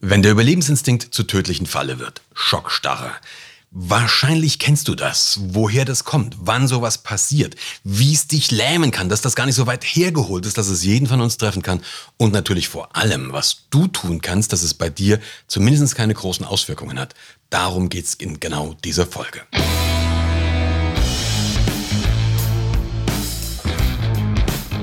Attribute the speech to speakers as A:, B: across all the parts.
A: Wenn der Überlebensinstinkt zur tödlichen Falle wird, Schockstarre. Wahrscheinlich kennst du das, woher das kommt, wann sowas passiert, wie es dich lähmen kann, dass das gar nicht so weit hergeholt ist, dass es jeden von uns treffen kann und natürlich vor allem, was du tun kannst, dass es bei dir zumindest keine großen Auswirkungen hat. Darum geht's in genau dieser Folge.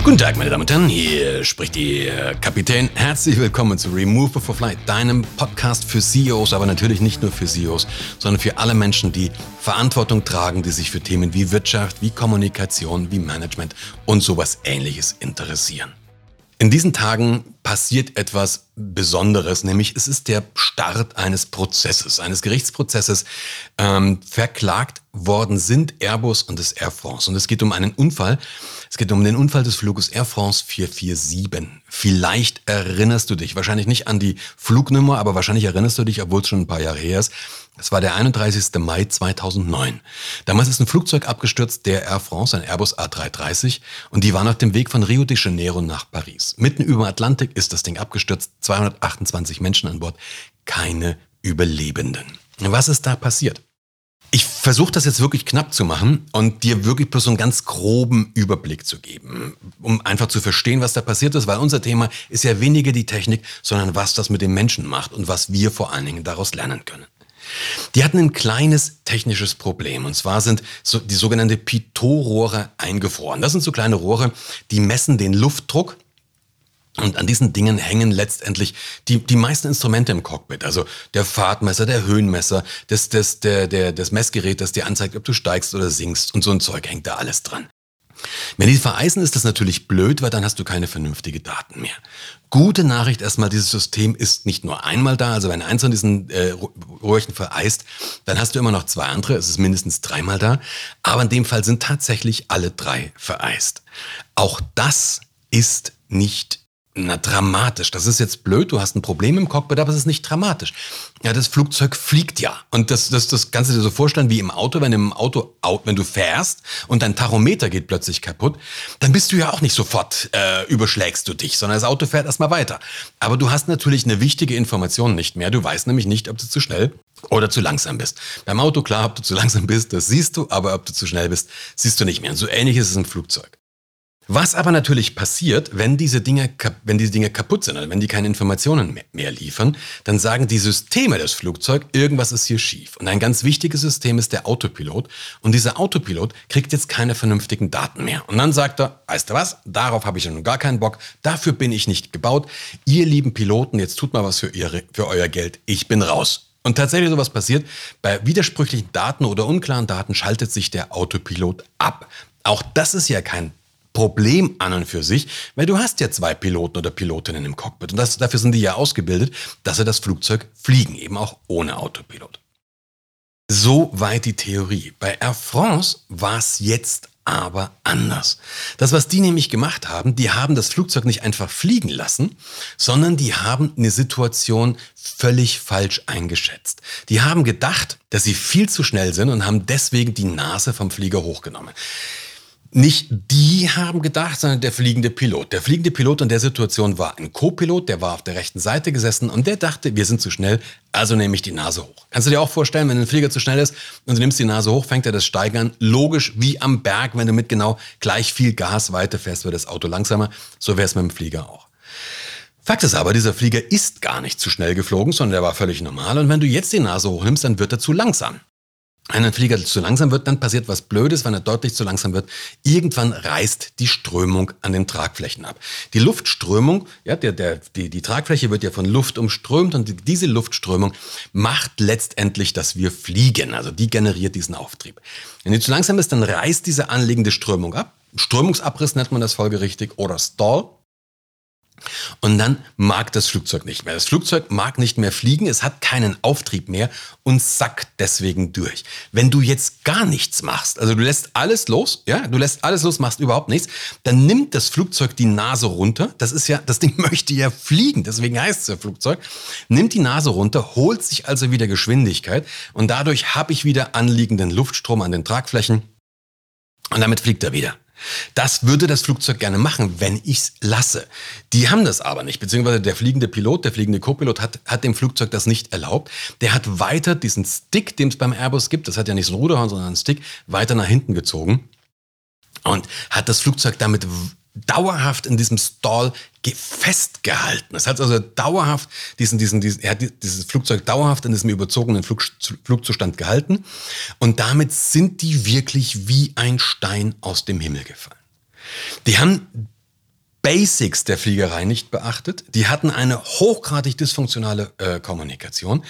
A: Guten Tag, meine Damen und Herren, hier spricht Ihr Kapitän. Herzlich willkommen zu Remove Before Flight, deinem Podcast für CEOs, aber natürlich nicht nur für CEOs, sondern für alle Menschen, die Verantwortung tragen, die sich für Themen wie Wirtschaft, wie Kommunikation, wie Management und sowas ähnliches interessieren. In diesen Tagen passiert etwas Besonderes, nämlich es ist der Start eines Prozesses, eines Gerichtsprozesses. Ähm, verklagt worden sind Airbus und das Air France. Und es geht um einen Unfall. Es geht um den Unfall des Fluges Air France 447. Vielleicht erinnerst du dich, wahrscheinlich nicht an die Flugnummer, aber wahrscheinlich erinnerst du dich, obwohl es schon ein paar Jahre her ist. Es war der 31. Mai 2009. Damals ist ein Flugzeug abgestürzt, der Air France, ein Airbus A330, und die waren auf dem Weg von Rio de Janeiro nach Paris. Mitten über dem Atlantik ist das Ding abgestürzt, 228 Menschen an Bord, keine Überlebenden. Was ist da passiert? Ich versuche das jetzt wirklich knapp zu machen und dir wirklich bloß einen ganz groben Überblick zu geben, um einfach zu verstehen, was da passiert ist, weil unser Thema ist ja weniger die Technik, sondern was das mit den Menschen macht und was wir vor allen Dingen daraus lernen können. Die hatten ein kleines technisches Problem. Und zwar sind so die sogenannte Pitot-Rohre eingefroren. Das sind so kleine Rohre, die messen den Luftdruck und an diesen Dingen hängen letztendlich die, die meisten Instrumente im Cockpit. Also der Fahrtmesser, der Höhenmesser, das, das, der, der, das Messgerät, das dir anzeigt, ob du steigst oder sinkst. Und so ein Zeug hängt da alles dran. Wenn die vereisen, ist das natürlich blöd, weil dann hast du keine vernünftigen Daten mehr. Gute Nachricht erstmal, dieses System ist nicht nur einmal da, also wenn eins von diesen äh, Röhrchen vereist, dann hast du immer noch zwei andere, es ist mindestens dreimal da, aber in dem Fall sind tatsächlich alle drei vereist. Auch das ist nicht na, dramatisch. Das ist jetzt blöd, du hast ein Problem im Cockpit, aber es ist nicht dramatisch. Ja, das Flugzeug fliegt ja. Und das, das, das kannst du dir so vorstellen wie im Auto, wenn im Auto, wenn du fährst und dein Tachometer geht plötzlich kaputt, dann bist du ja auch nicht sofort, äh, überschlägst du dich, sondern das Auto fährt erstmal weiter. Aber du hast natürlich eine wichtige Information nicht mehr. Du weißt nämlich nicht, ob du zu schnell oder zu langsam bist. Beim Auto, klar, ob du zu langsam bist, das siehst du, aber ob du zu schnell bist, siehst du nicht mehr. Und so ähnlich ist es im Flugzeug. Was aber natürlich passiert, wenn diese Dinge, wenn diese Dinge kaputt sind oder wenn die keine Informationen mehr liefern, dann sagen die Systeme des Flugzeugs, irgendwas ist hier schief. Und ein ganz wichtiges System ist der Autopilot. Und dieser Autopilot kriegt jetzt keine vernünftigen Daten mehr. Und dann sagt er, weißt du was, darauf habe ich nun gar keinen Bock, dafür bin ich nicht gebaut. Ihr lieben Piloten, jetzt tut mal was für, ihre, für euer Geld, ich bin raus. Und tatsächlich sowas passiert, bei widersprüchlichen Daten oder unklaren Daten schaltet sich der Autopilot ab. Auch das ist ja kein Problem an und für sich, weil du hast ja zwei Piloten oder Pilotinnen im Cockpit und das, dafür sind die ja ausgebildet, dass sie das Flugzeug fliegen, eben auch ohne Autopilot. So weit die Theorie. Bei Air France war es jetzt aber anders. Das, was die nämlich gemacht haben, die haben das Flugzeug nicht einfach fliegen lassen, sondern die haben eine Situation völlig falsch eingeschätzt. Die haben gedacht, dass sie viel zu schnell sind und haben deswegen die Nase vom Flieger hochgenommen nicht die haben gedacht, sondern der fliegende Pilot. Der fliegende Pilot in der Situation war ein Co-Pilot, der war auf der rechten Seite gesessen und der dachte, wir sind zu schnell, also nehme ich die Nase hoch. Kannst du dir auch vorstellen, wenn ein Flieger zu schnell ist und du nimmst die Nase hoch, fängt er das Steigern. Logisch wie am Berg, wenn du mit genau gleich viel Gas weiterfährst, wird das Auto langsamer. So wäre es mit dem Flieger auch. Fakt ist aber, dieser Flieger ist gar nicht zu schnell geflogen, sondern der war völlig normal. Und wenn du jetzt die Nase hochnimmst, dann wird er zu langsam. Wenn ein Flieger zu langsam wird, dann passiert was Blödes, wenn er deutlich zu langsam wird. Irgendwann reißt die Strömung an den Tragflächen ab. Die Luftströmung, ja, der, der, die, die Tragfläche wird ja von Luft umströmt und diese Luftströmung macht letztendlich, dass wir fliegen. Also die generiert diesen Auftrieb. Wenn die zu langsam ist, dann reißt diese anliegende Strömung ab. Strömungsabriss nennt man das folgerichtig oder Stall. Und dann mag das Flugzeug nicht mehr. Das Flugzeug mag nicht mehr fliegen, es hat keinen Auftrieb mehr und sackt deswegen durch. Wenn du jetzt gar nichts machst, also du lässt alles los, ja, du lässt alles los, machst überhaupt nichts, dann nimmt das Flugzeug die Nase runter. Das ist ja, das Ding möchte ja fliegen, deswegen heißt es ja Flugzeug. Nimmt die Nase runter, holt sich also wieder Geschwindigkeit und dadurch habe ich wieder anliegenden Luftstrom an den Tragflächen und damit fliegt er wieder. Das würde das Flugzeug gerne machen, wenn ich es lasse. Die haben das aber nicht, beziehungsweise der fliegende Pilot, der fliegende Co-Pilot hat, hat dem Flugzeug das nicht erlaubt. Der hat weiter diesen Stick, den es beim Airbus gibt, das hat ja nicht so ein Ruderhorn, sondern einen Stick, weiter nach hinten gezogen und hat das Flugzeug damit dauerhaft in diesem Stall festgehalten. Es hat also dauerhaft diesen, diesen, diesen, er hat dieses Flugzeug dauerhaft in diesem überzogenen Flug, Flugzustand gehalten. Und damit sind die wirklich wie ein Stein aus dem Himmel gefallen. Die haben Basics der Fliegerei nicht beachtet. Die hatten eine hochgradig dysfunktionale äh, Kommunikation.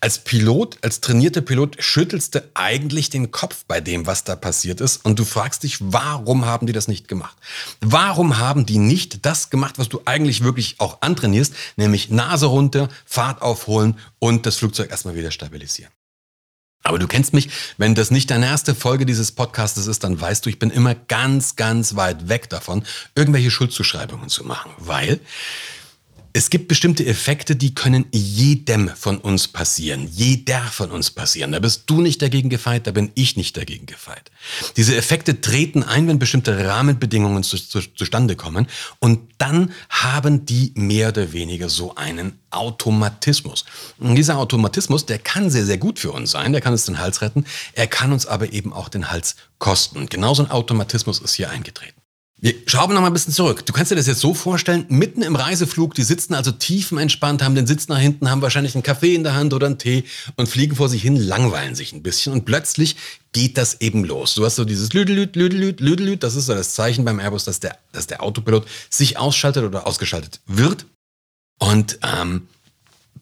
A: Als Pilot, als trainierter Pilot schüttelst du eigentlich den Kopf bei dem, was da passiert ist. Und du fragst dich, warum haben die das nicht gemacht? Warum haben die nicht das gemacht, was du eigentlich wirklich auch antrainierst, nämlich Nase runter, Fahrt aufholen und das Flugzeug erstmal wieder stabilisieren? Aber du kennst mich, wenn das nicht deine erste Folge dieses Podcastes ist, dann weißt du, ich bin immer ganz, ganz weit weg davon, irgendwelche Schuldzuschreibungen zu machen, weil es gibt bestimmte Effekte, die können jedem von uns passieren. Jeder von uns passieren. Da bist du nicht dagegen gefeit, da bin ich nicht dagegen gefeit. Diese Effekte treten ein, wenn bestimmte Rahmenbedingungen zu, zu, zustande kommen. Und dann haben die mehr oder weniger so einen Automatismus. Und dieser Automatismus, der kann sehr, sehr gut für uns sein. Der kann uns den Hals retten. Er kann uns aber eben auch den Hals kosten. Genauso ein Automatismus ist hier eingetreten. Wir schrauben noch mal ein bisschen zurück. Du kannst dir das jetzt so vorstellen, mitten im Reiseflug, die sitzen also tiefenentspannt, haben den Sitz nach hinten, haben wahrscheinlich einen Kaffee in der Hand oder einen Tee und fliegen vor sich hin, langweilen sich ein bisschen und plötzlich geht das eben los. Du hast so dieses Lüdelüt, Lüdelüt, Lüdelüt, das ist so das Zeichen beim Airbus, dass der, dass der Autopilot sich ausschaltet oder ausgeschaltet wird. Und ähm,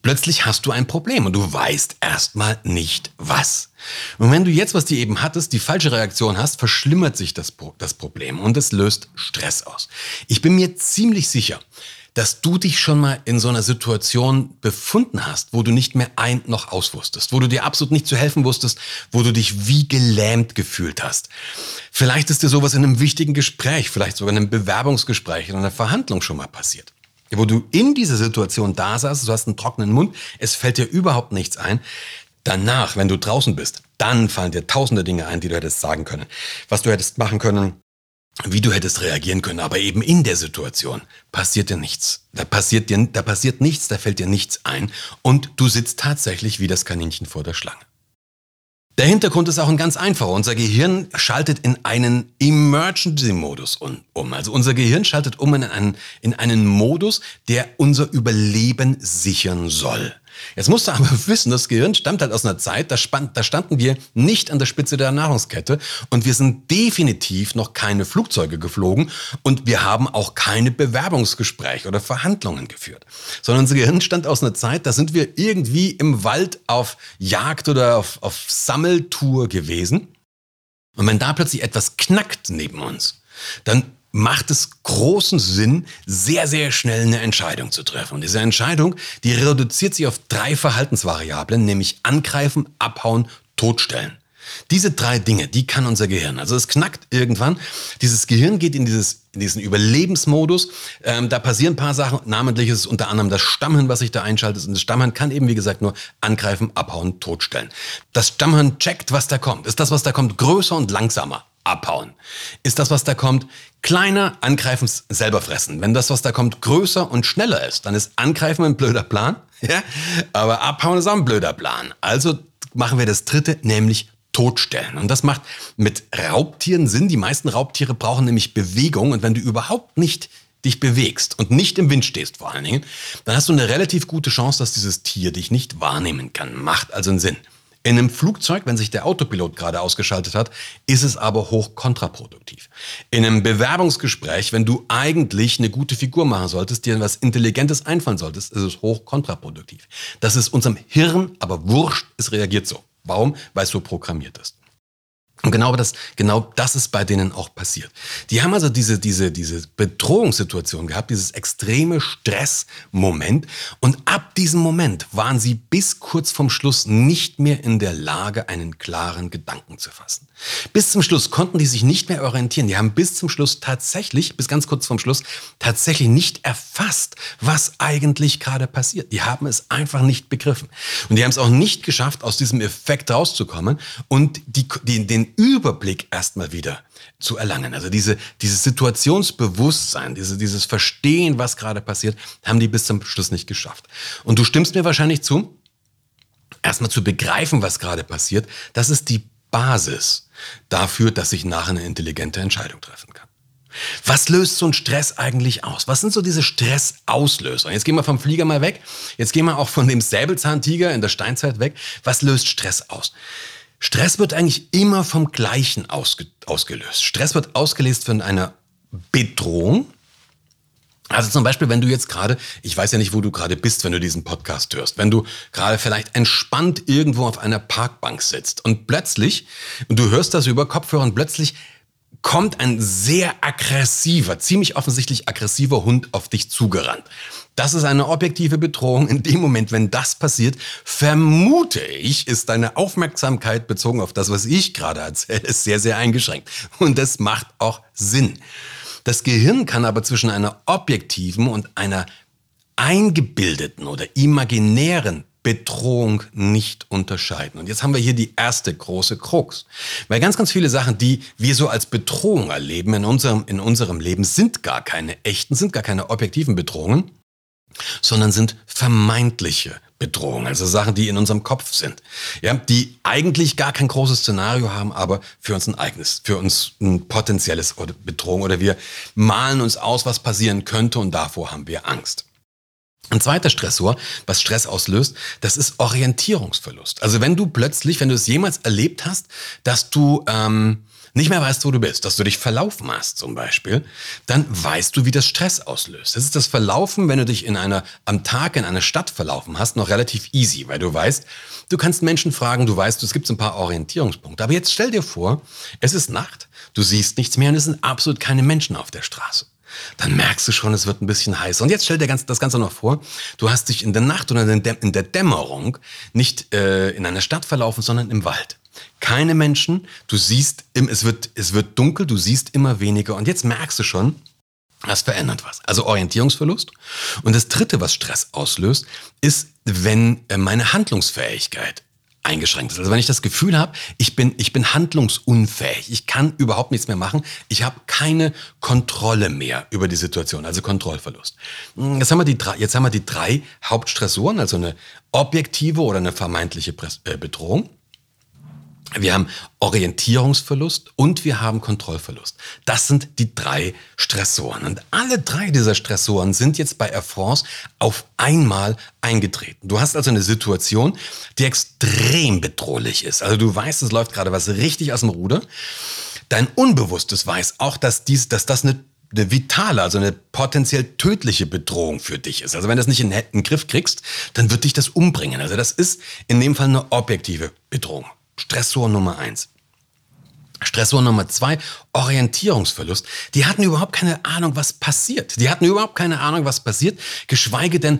A: plötzlich hast du ein Problem und du weißt erstmal nicht was. Und wenn du jetzt, was du eben hattest, die falsche Reaktion hast, verschlimmert sich das, das Problem und es löst Stress aus. Ich bin mir ziemlich sicher, dass du dich schon mal in so einer Situation befunden hast, wo du nicht mehr ein noch aus wusstest, wo du dir absolut nicht zu helfen wusstest, wo du dich wie gelähmt gefühlt hast. Vielleicht ist dir sowas in einem wichtigen Gespräch, vielleicht sogar in einem Bewerbungsgespräch, in einer Verhandlung schon mal passiert wo du in dieser Situation da saßt, du hast einen trockenen Mund, es fällt dir überhaupt nichts ein. Danach, wenn du draußen bist, dann fallen dir tausende Dinge ein, die du hättest sagen können, was du hättest machen können, wie du hättest reagieren können. Aber eben in der Situation passiert dir nichts. Da passiert dir, da passiert nichts, da fällt dir nichts ein und du sitzt tatsächlich wie das Kaninchen vor der Schlange. Der Hintergrund ist auch ein ganz einfacher. Unser Gehirn schaltet in einen Emergency-Modus um. Also unser Gehirn schaltet um in einen, in einen Modus, der unser Überleben sichern soll. Jetzt musst du aber wissen, das Gehirn stammt halt aus einer Zeit, da, spann, da standen wir nicht an der Spitze der Nahrungskette und wir sind definitiv noch keine Flugzeuge geflogen und wir haben auch keine Bewerbungsgespräche oder Verhandlungen geführt. Sondern unser Gehirn stand aus einer Zeit, da sind wir irgendwie im Wald auf Jagd oder auf, auf Sammeltour gewesen. Und wenn da plötzlich etwas knackt neben uns, dann macht es großen Sinn, sehr, sehr schnell eine Entscheidung zu treffen. Und diese Entscheidung, die reduziert sich auf drei Verhaltensvariablen, nämlich angreifen, abhauen, totstellen. Diese drei Dinge, die kann unser Gehirn. Also es knackt irgendwann. Dieses Gehirn geht in, dieses, in diesen Überlebensmodus. Ähm, da passieren ein paar Sachen. Namentlich ist es unter anderem das Stammhirn, was sich da einschaltet. Und das Stammhirn kann eben, wie gesagt, nur angreifen, abhauen, totstellen. Das Stammhirn checkt, was da kommt. Ist das, was da kommt, größer und langsamer? Abhauen. Ist das, was da kommt, kleiner, angreifen, selber fressen. Wenn das, was da kommt, größer und schneller ist, dann ist angreifen ein blöder Plan. Ja? Aber abhauen ist auch ein blöder Plan. Also machen wir das dritte, nämlich totstellen. Und das macht mit Raubtieren Sinn. Die meisten Raubtiere brauchen nämlich Bewegung. Und wenn du überhaupt nicht dich bewegst und nicht im Wind stehst vor allen Dingen, dann hast du eine relativ gute Chance, dass dieses Tier dich nicht wahrnehmen kann. Macht also einen Sinn. In einem Flugzeug, wenn sich der Autopilot gerade ausgeschaltet hat, ist es aber hoch kontraproduktiv. In einem Bewerbungsgespräch, wenn du eigentlich eine gute Figur machen solltest, dir was Intelligentes einfallen solltest, ist es hoch kontraproduktiv. Das ist unserem Hirn aber wurscht, es reagiert so. Warum? Weil es so programmiert ist. Und genau das, genau das ist bei denen auch passiert. Die haben also diese, diese, diese Bedrohungssituation gehabt, dieses extreme Stressmoment. Und ab diesem Moment waren sie bis kurz vorm Schluss nicht mehr in der Lage, einen klaren Gedanken zu fassen. Bis zum Schluss konnten die sich nicht mehr orientieren. Die haben bis zum Schluss tatsächlich, bis ganz kurz vorm Schluss, tatsächlich nicht erfasst, was eigentlich gerade passiert. Die haben es einfach nicht begriffen. Und die haben es auch nicht geschafft, aus diesem Effekt rauszukommen und die, die, den Überblick erstmal wieder zu erlangen. Also diese, dieses Situationsbewusstsein, diese, dieses Verstehen, was gerade passiert, haben die bis zum Schluss nicht geschafft. Und du stimmst mir wahrscheinlich zu, erstmal zu begreifen, was gerade passiert, das ist die Basis dafür, dass ich nachher eine intelligente Entscheidung treffen kann. Was löst so ein Stress eigentlich aus? Was sind so diese Stressauslöser? Jetzt gehen wir vom Flieger mal weg. Jetzt gehen wir auch von dem Säbelzahntiger in der Steinzeit weg. Was löst Stress aus? Stress wird eigentlich immer vom Gleichen ausge ausgelöst. Stress wird ausgelöst von einer Bedrohung. Also zum Beispiel, wenn du jetzt gerade, ich weiß ja nicht, wo du gerade bist, wenn du diesen Podcast hörst, wenn du gerade vielleicht entspannt irgendwo auf einer Parkbank sitzt und plötzlich, und du hörst das über Kopfhörer und plötzlich kommt ein sehr aggressiver, ziemlich offensichtlich aggressiver Hund auf dich zugerannt. Das ist eine objektive Bedrohung. In dem Moment, wenn das passiert, vermute ich, ist deine Aufmerksamkeit bezogen auf das, was ich gerade erzähle, sehr, sehr eingeschränkt. Und das macht auch Sinn. Das Gehirn kann aber zwischen einer objektiven und einer eingebildeten oder imaginären Bedrohung nicht unterscheiden. Und jetzt haben wir hier die erste große Krux. Weil ganz, ganz viele Sachen, die wir so als Bedrohung erleben in unserem, in unserem Leben, sind gar keine echten, sind gar keine objektiven Bedrohungen, sondern sind vermeintliche Bedrohungen, also Sachen, die in unserem Kopf sind, ja, die eigentlich gar kein großes Szenario haben, aber für uns ein eigenes, für uns ein potenzielles Bedrohung oder wir malen uns aus, was passieren könnte und davor haben wir Angst. Ein zweiter Stressor, was Stress auslöst, das ist Orientierungsverlust. Also wenn du plötzlich, wenn du es jemals erlebt hast, dass du ähm, nicht mehr weißt, wo du bist, dass du dich verlaufen hast zum Beispiel, dann weißt du, wie das Stress auslöst. Das ist das Verlaufen, wenn du dich in einer, am Tag in einer Stadt verlaufen hast, noch relativ easy, weil du weißt, du kannst Menschen fragen, du weißt, es gibt ein paar Orientierungspunkte. Aber jetzt stell dir vor, es ist Nacht, du siehst nichts mehr und es sind absolut keine Menschen auf der Straße dann merkst du schon, es wird ein bisschen heiß. Und jetzt stell dir das Ganze noch vor, du hast dich in der Nacht oder in der Dämmerung nicht äh, in einer Stadt verlaufen, sondern im Wald. Keine Menschen, du siehst, es wird, es wird dunkel, du siehst immer weniger. Und jetzt merkst du schon, das verändert was. Also Orientierungsverlust. Und das Dritte, was Stress auslöst, ist, wenn äh, meine Handlungsfähigkeit eingeschränkt ist. Also wenn ich das Gefühl habe, ich bin, ich bin handlungsunfähig, ich kann überhaupt nichts mehr machen, ich habe keine Kontrolle mehr über die Situation, also Kontrollverlust. Hm, jetzt haben wir die drei, jetzt haben wir die drei Hauptstressoren, also eine objektive oder eine vermeintliche äh, Bedrohung. Wir haben Orientierungsverlust und wir haben Kontrollverlust. Das sind die drei Stressoren. Und alle drei dieser Stressoren sind jetzt bei Air France auf einmal eingetreten. Du hast also eine Situation, die extrem bedrohlich ist. Also du weißt, es läuft gerade was richtig aus dem Ruder. Dein Unbewusstes weiß auch, dass, dies, dass das eine eine vitale, also eine potenziell tödliche Bedrohung für dich ist. Also wenn du das nicht in den Griff kriegst, dann wird dich das umbringen. Also das ist in dem Fall eine objektive Bedrohung. Stressor Nummer eins. Stressor Nummer zwei, Orientierungsverlust. Die hatten überhaupt keine Ahnung, was passiert. Die hatten überhaupt keine Ahnung, was passiert, geschweige denn,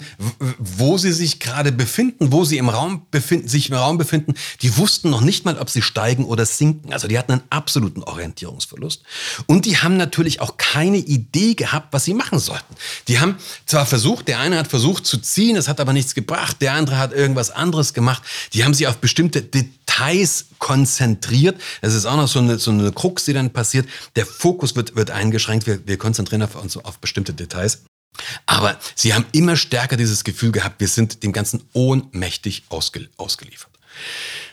A: wo sie sich gerade befinden, wo sie im Raum befinden, sich im Raum befinden. Die wussten noch nicht mal, ob sie steigen oder sinken. Also die hatten einen absoluten Orientierungsverlust. Und die haben natürlich auch keine Idee gehabt, was sie machen sollten. Die haben zwar versucht, der eine hat versucht zu ziehen, es hat aber nichts gebracht, der andere hat irgendwas anderes gemacht. Die haben sich auf bestimmte Details konzentriert. Das ist auch noch so eine, so eine Krux, die dann passiert. Der Fokus wird, wird eingeschränkt. Wir, wir konzentrieren auf, uns auf bestimmte Details. Aber sie haben immer stärker dieses Gefühl gehabt, wir sind dem Ganzen ohnmächtig ausge, ausgeliefert.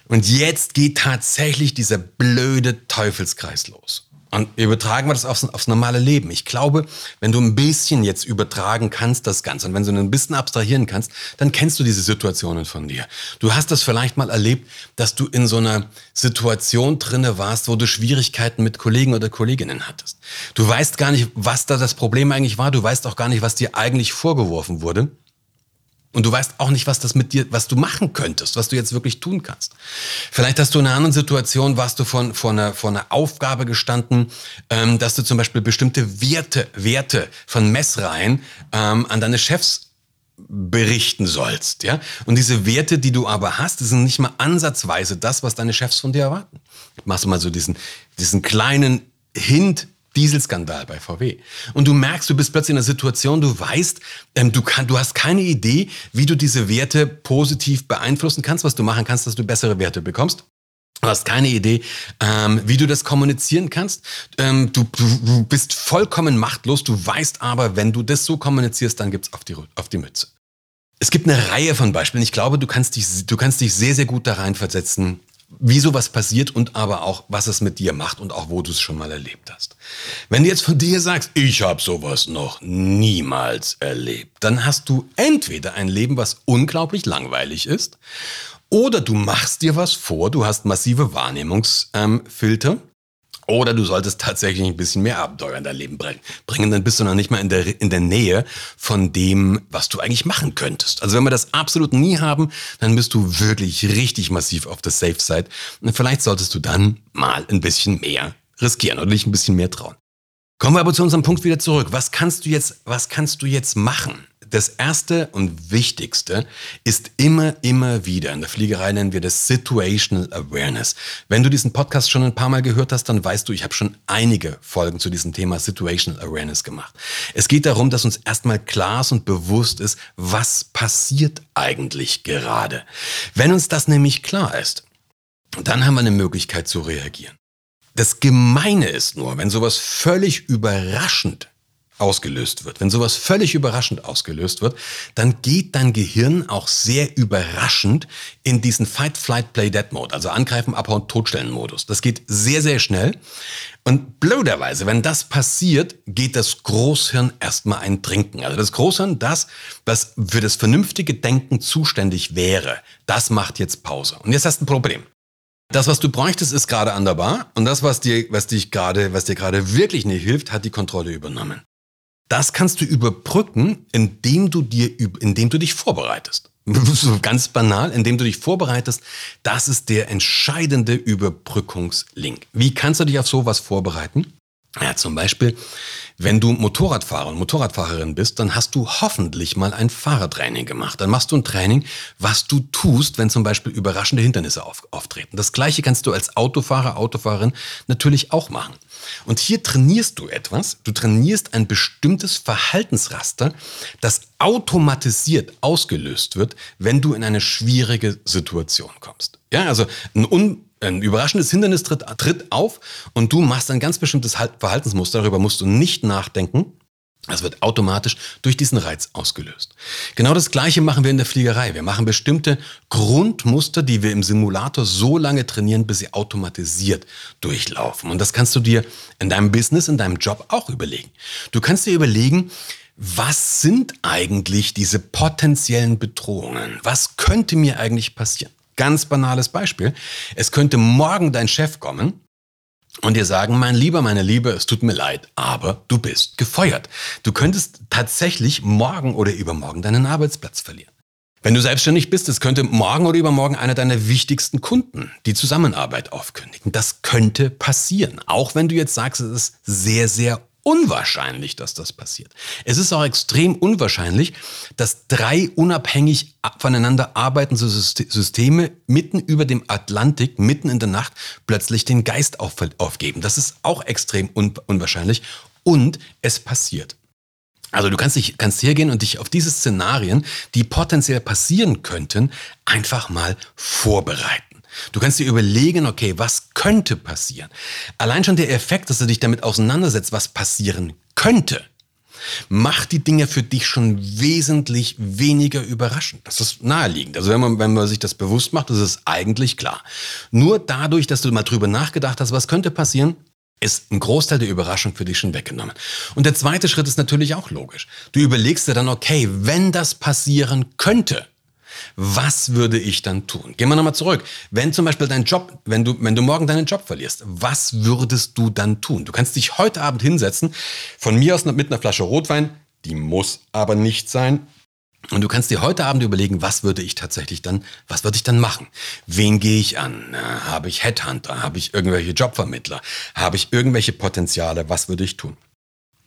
A: Und jetzt geht tatsächlich dieser blöde Teufelskreis los. Und übertragen wir das aufs, aufs, normale Leben. Ich glaube, wenn du ein bisschen jetzt übertragen kannst, das Ganze, und wenn du ein bisschen abstrahieren kannst, dann kennst du diese Situationen von dir. Du hast das vielleicht mal erlebt, dass du in so einer Situation drinne warst, wo du Schwierigkeiten mit Kollegen oder Kolleginnen hattest. Du weißt gar nicht, was da das Problem eigentlich war. Du weißt auch gar nicht, was dir eigentlich vorgeworfen wurde. Und du weißt auch nicht, was das mit dir, was du machen könntest, was du jetzt wirklich tun kannst. Vielleicht hast du in einer anderen Situation, warst du von, vor, einer, vor einer Aufgabe gestanden, ähm, dass du zum Beispiel bestimmte Werte, Werte von Messreihen ähm, an deine Chefs berichten sollst, ja. Und diese Werte, die du aber hast, sind nicht mal ansatzweise das, was deine Chefs von dir erwarten. Machst du mal so diesen, diesen kleinen Hint Dieselskandal bei VW. Und du merkst, du bist plötzlich in einer Situation, du weißt, ähm, du, kann, du hast keine Idee, wie du diese Werte positiv beeinflussen kannst, was du machen kannst, dass du bessere Werte bekommst. Du hast keine Idee, ähm, wie du das kommunizieren kannst. Ähm, du, du, bist vollkommen machtlos. Du weißt aber, wenn du das so kommunizierst, dann gibt's auf die, auf die Mütze. Es gibt eine Reihe von Beispielen. Ich glaube, du kannst dich, du kannst dich sehr, sehr gut da reinversetzen, wie sowas passiert und aber auch, was es mit dir macht und auch, wo du es schon mal erlebt hast. Wenn du jetzt von dir sagst, ich habe sowas noch niemals erlebt, dann hast du entweder ein Leben, was unglaublich langweilig ist, oder du machst dir was vor, du hast massive Wahrnehmungsfilter. Ähm, oder du solltest tatsächlich ein bisschen mehr Abenteuer in dein Leben bringen. Dann bist du noch nicht mal in der, in der Nähe von dem, was du eigentlich machen könntest. Also wenn wir das absolut nie haben, dann bist du wirklich richtig massiv auf der Safe Side. Und vielleicht solltest du dann mal ein bisschen mehr riskieren oder dich ein bisschen mehr trauen. Kommen wir aber zu unserem Punkt wieder zurück. Was kannst du jetzt, was kannst du jetzt machen? Das erste und wichtigste ist immer, immer wieder, in der Fliegerei nennen wir das Situational Awareness. Wenn du diesen Podcast schon ein paar Mal gehört hast, dann weißt du, ich habe schon einige Folgen zu diesem Thema Situational Awareness gemacht. Es geht darum, dass uns erstmal klar ist und bewusst ist, was passiert eigentlich gerade. Wenn uns das nämlich klar ist, dann haben wir eine Möglichkeit zu reagieren. Das Gemeine ist nur, wenn sowas völlig überraschend ausgelöst wird, wenn sowas völlig überraschend ausgelöst wird, dann geht dein Gehirn auch sehr überraschend in diesen Fight, Flight, Play, Dead Mode, also Angreifen, Abhauen, Totstellen Modus. Das geht sehr, sehr schnell. Und blöderweise, wenn das passiert, geht das Großhirn erstmal ein Trinken. Also das Großhirn, das, was für das vernünftige Denken zuständig wäre, das macht jetzt Pause. Und jetzt hast du ein Problem. Das, was du bräuchtest, ist gerade an der Bar und das, was dir, was dich gerade, was dir gerade wirklich nicht hilft, hat die Kontrolle übernommen. Das kannst du überbrücken, indem du dir, indem du dich vorbereitest. So ganz banal, indem du dich vorbereitest. Das ist der entscheidende Überbrückungslink. Wie kannst du dich auf sowas vorbereiten? Ja, zum Beispiel, wenn du Motorradfahrer und Motorradfahrerin bist, dann hast du hoffentlich mal ein Fahrertraining gemacht. Dann machst du ein Training, was du tust, wenn zum Beispiel überraschende Hindernisse auf, auftreten. Das gleiche kannst du als Autofahrer, Autofahrerin natürlich auch machen. Und hier trainierst du etwas. Du trainierst ein bestimmtes Verhaltensraster, das automatisiert ausgelöst wird, wenn du in eine schwierige Situation kommst. Ja, also ein, un, ein überraschendes Hindernis tritt, tritt auf und du machst ein ganz bestimmtes Verhaltensmuster. Darüber musst du nicht nachdenken. Das wird automatisch durch diesen Reiz ausgelöst. Genau das Gleiche machen wir in der Fliegerei. Wir machen bestimmte Grundmuster, die wir im Simulator so lange trainieren, bis sie automatisiert durchlaufen. Und das kannst du dir in deinem Business, in deinem Job auch überlegen. Du kannst dir überlegen, was sind eigentlich diese potenziellen Bedrohungen? Was könnte mir eigentlich passieren? Ganz banales Beispiel. Es könnte morgen dein Chef kommen und dir sagen, mein Lieber, meine Liebe, es tut mir leid, aber du bist gefeuert. Du könntest tatsächlich morgen oder übermorgen deinen Arbeitsplatz verlieren. Wenn du selbstständig bist, es könnte morgen oder übermorgen einer deiner wichtigsten Kunden die Zusammenarbeit aufkündigen. Das könnte passieren. Auch wenn du jetzt sagst, es ist sehr, sehr unwahrscheinlich, dass das passiert. Es ist auch extrem unwahrscheinlich, dass drei unabhängig voneinander arbeitende Systeme mitten über dem Atlantik, mitten in der Nacht, plötzlich den Geist aufgeben. Das ist auch extrem unwahrscheinlich und es passiert. Also du kannst, dich, kannst hergehen und dich auf diese Szenarien, die potenziell passieren könnten, einfach mal vorbereiten. Du kannst dir überlegen, okay, was könnte passieren? Allein schon der Effekt, dass du dich damit auseinandersetzt, was passieren könnte, macht die Dinge für dich schon wesentlich weniger überraschend. Das ist naheliegend. Also wenn man, wenn man sich das bewusst macht, ist es eigentlich klar. Nur dadurch, dass du mal drüber nachgedacht hast, was könnte passieren, ist ein Großteil der Überraschung für dich schon weggenommen. Und der zweite Schritt ist natürlich auch logisch. Du überlegst dir dann, okay, wenn das passieren könnte, was würde ich dann tun? Gehen wir nochmal zurück. Wenn zum Beispiel dein Job, wenn du, wenn du morgen deinen Job verlierst, was würdest du dann tun? Du kannst dich heute Abend hinsetzen, von mir aus mit einer Flasche Rotwein, die muss aber nicht sein, und du kannst dir heute Abend überlegen, was würde ich tatsächlich dann, was würde ich dann machen? Wen gehe ich an? Habe ich Headhunter? Habe ich irgendwelche Jobvermittler? Habe ich irgendwelche Potenziale? Was würde ich tun?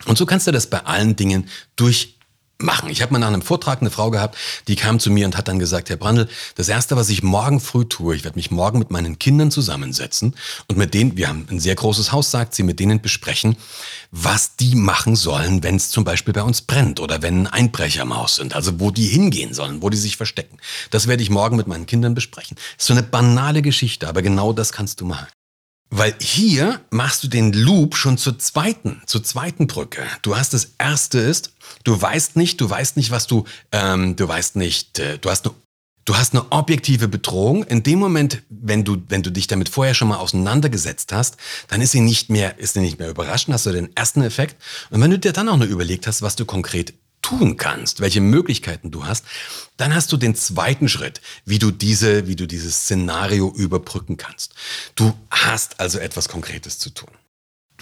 A: Und so kannst du das bei allen Dingen durch machen. Ich habe mal nach einem Vortrag eine Frau gehabt, die kam zu mir und hat dann gesagt, Herr Brandl, das Erste, was ich morgen früh tue, ich werde mich morgen mit meinen Kindern zusammensetzen und mit denen, wir haben ein sehr großes Haus, sagt sie, mit denen besprechen, was die machen sollen, wenn es zum Beispiel bei uns brennt oder wenn Einbrecher im Haus sind, also wo die hingehen sollen, wo die sich verstecken. Das werde ich morgen mit meinen Kindern besprechen. ist so eine banale Geschichte, aber genau das kannst du machen. Weil hier machst du den Loop schon zur zweiten, zur zweiten Brücke. Du hast das erste ist, du weißt nicht, du weißt nicht, was du, ähm, du weißt nicht, äh, du hast eine Du hast eine objektive Bedrohung. In dem Moment, wenn du, wenn du dich damit vorher schon mal auseinandergesetzt hast, dann ist sie nicht mehr, ist sie nicht mehr überraschend, hast du den ersten Effekt. Und wenn du dir dann auch nur überlegt hast, was du konkret tun kannst, welche Möglichkeiten du hast, dann hast du den zweiten Schritt, wie du diese, wie du dieses Szenario überbrücken kannst. Du hast also etwas Konkretes zu tun.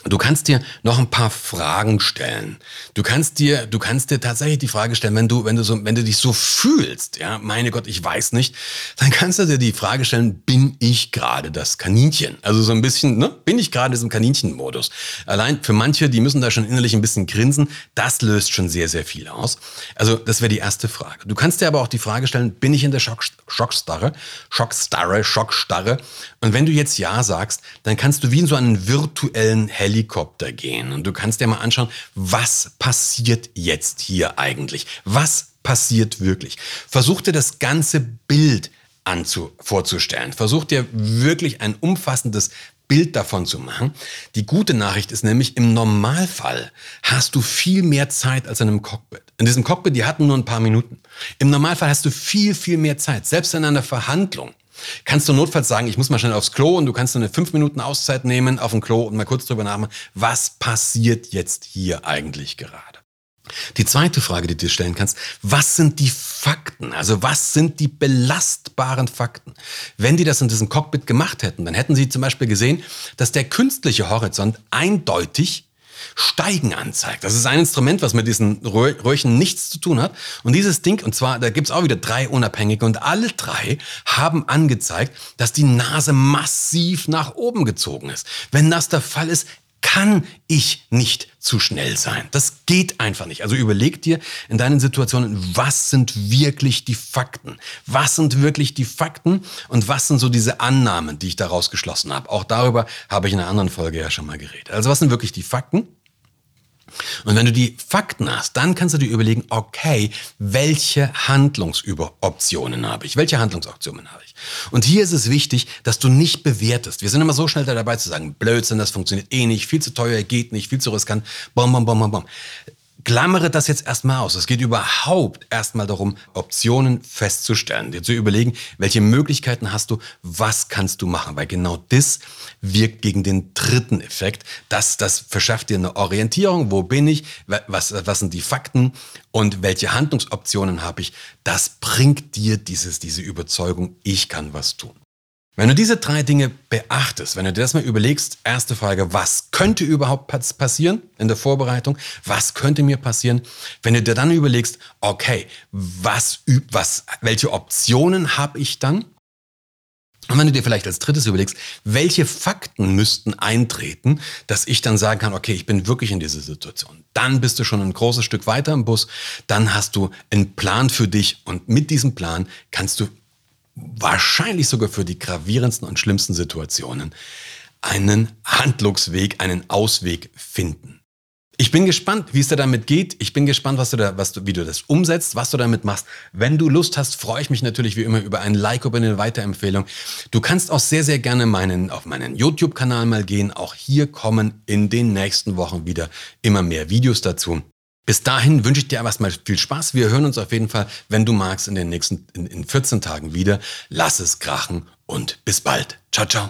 A: Du kannst dir noch ein paar Fragen stellen. Du kannst dir, du kannst dir tatsächlich die Frage stellen, wenn du, wenn du so, wenn du dich so fühlst, ja, meine Gott, ich weiß nicht, dann kannst du dir die Frage stellen, bin ich gerade das Kaninchen? Also so ein bisschen, ne, bin ich gerade in diesem Kaninchenmodus? Allein für manche, die müssen da schon innerlich ein bisschen grinsen, das löst schon sehr, sehr viel aus. Also das wäre die erste Frage. Du kannst dir aber auch die Frage stellen, bin ich in der Schock, Schockstarre, Schockstarre, Schockstarre? Und wenn du jetzt ja sagst, dann kannst du wie in so einen virtuellen Hell Helikopter gehen und du kannst dir mal anschauen, was passiert jetzt hier eigentlich? Was passiert wirklich? Versuch dir das ganze Bild anzu vorzustellen. Versuch dir wirklich ein umfassendes Bild davon zu machen. Die gute Nachricht ist nämlich, im Normalfall hast du viel mehr Zeit als in einem Cockpit. In diesem Cockpit, die hatten nur ein paar Minuten. Im Normalfall hast du viel, viel mehr Zeit. Selbst in einer Verhandlung kannst du notfalls sagen, ich muss mal schnell aufs Klo und du kannst eine fünf Minuten Auszeit nehmen auf dem Klo und mal kurz drüber nachdenken, was passiert jetzt hier eigentlich gerade? Die zweite Frage, die du dir stellen kannst, was sind die Fakten? Also was sind die belastbaren Fakten? Wenn die das in diesem Cockpit gemacht hätten, dann hätten sie zum Beispiel gesehen, dass der künstliche Horizont eindeutig Steigen anzeigt. Das ist ein Instrument, was mit diesen Röhrchen nichts zu tun hat. Und dieses Ding, und zwar, da gibt's auch wieder drei Unabhängige und alle drei haben angezeigt, dass die Nase massiv nach oben gezogen ist. Wenn das der Fall ist, kann ich nicht zu schnell sein. Das geht einfach nicht. Also überleg dir in deinen Situationen, was sind wirklich die Fakten? Was sind wirklich die Fakten und was sind so diese Annahmen, die ich daraus geschlossen habe? Auch darüber habe ich in einer anderen Folge ja schon mal geredet. Also was sind wirklich die Fakten? Und wenn du die Fakten hast, dann kannst du dir überlegen, okay, welche Handlungsoptionen habe ich? Welche Handlungsoptionen habe ich? Und hier ist es wichtig, dass du nicht bewertest. Wir sind immer so schnell dabei zu sagen, Blödsinn, das funktioniert eh nicht, viel zu teuer, geht nicht, viel zu riskant, bom, bom, bom, bom, bom klammere das jetzt erstmal aus. Es geht überhaupt erstmal darum, Optionen festzustellen, dir zu überlegen, welche Möglichkeiten hast du, was kannst du machen, weil genau das wirkt gegen den dritten Effekt. Das, das verschafft dir eine Orientierung, wo bin ich, was, was sind die Fakten und welche Handlungsoptionen habe ich. Das bringt dir dieses, diese Überzeugung, ich kann was tun. Wenn du diese drei Dinge beachtest, wenn du dir das mal überlegst, erste Frage, was könnte überhaupt passieren in der Vorbereitung? Was könnte mir passieren? Wenn du dir dann überlegst, okay, was, was, welche Optionen habe ich dann? Und wenn du dir vielleicht als drittes überlegst, welche Fakten müssten eintreten, dass ich dann sagen kann, okay, ich bin wirklich in dieser Situation. Dann bist du schon ein großes Stück weiter im Bus. Dann hast du einen Plan für dich und mit diesem Plan kannst du wahrscheinlich sogar für die gravierendsten und schlimmsten Situationen einen Handlungsweg, einen Ausweg finden. Ich bin gespannt, wie es dir damit geht. Ich bin gespannt, was du da, was du, wie du das umsetzt, was du damit machst. Wenn du Lust hast, freue ich mich natürlich wie immer über ein Like oder eine Weiterempfehlung. Du kannst auch sehr, sehr gerne meinen, auf meinen YouTube-Kanal mal gehen. Auch hier kommen in den nächsten Wochen wieder immer mehr Videos dazu. Bis dahin wünsche ich dir erstmal viel Spaß. Wir hören uns auf jeden Fall, wenn du magst, in den nächsten in, in 14 Tagen wieder. Lass es krachen und bis bald. Ciao, ciao.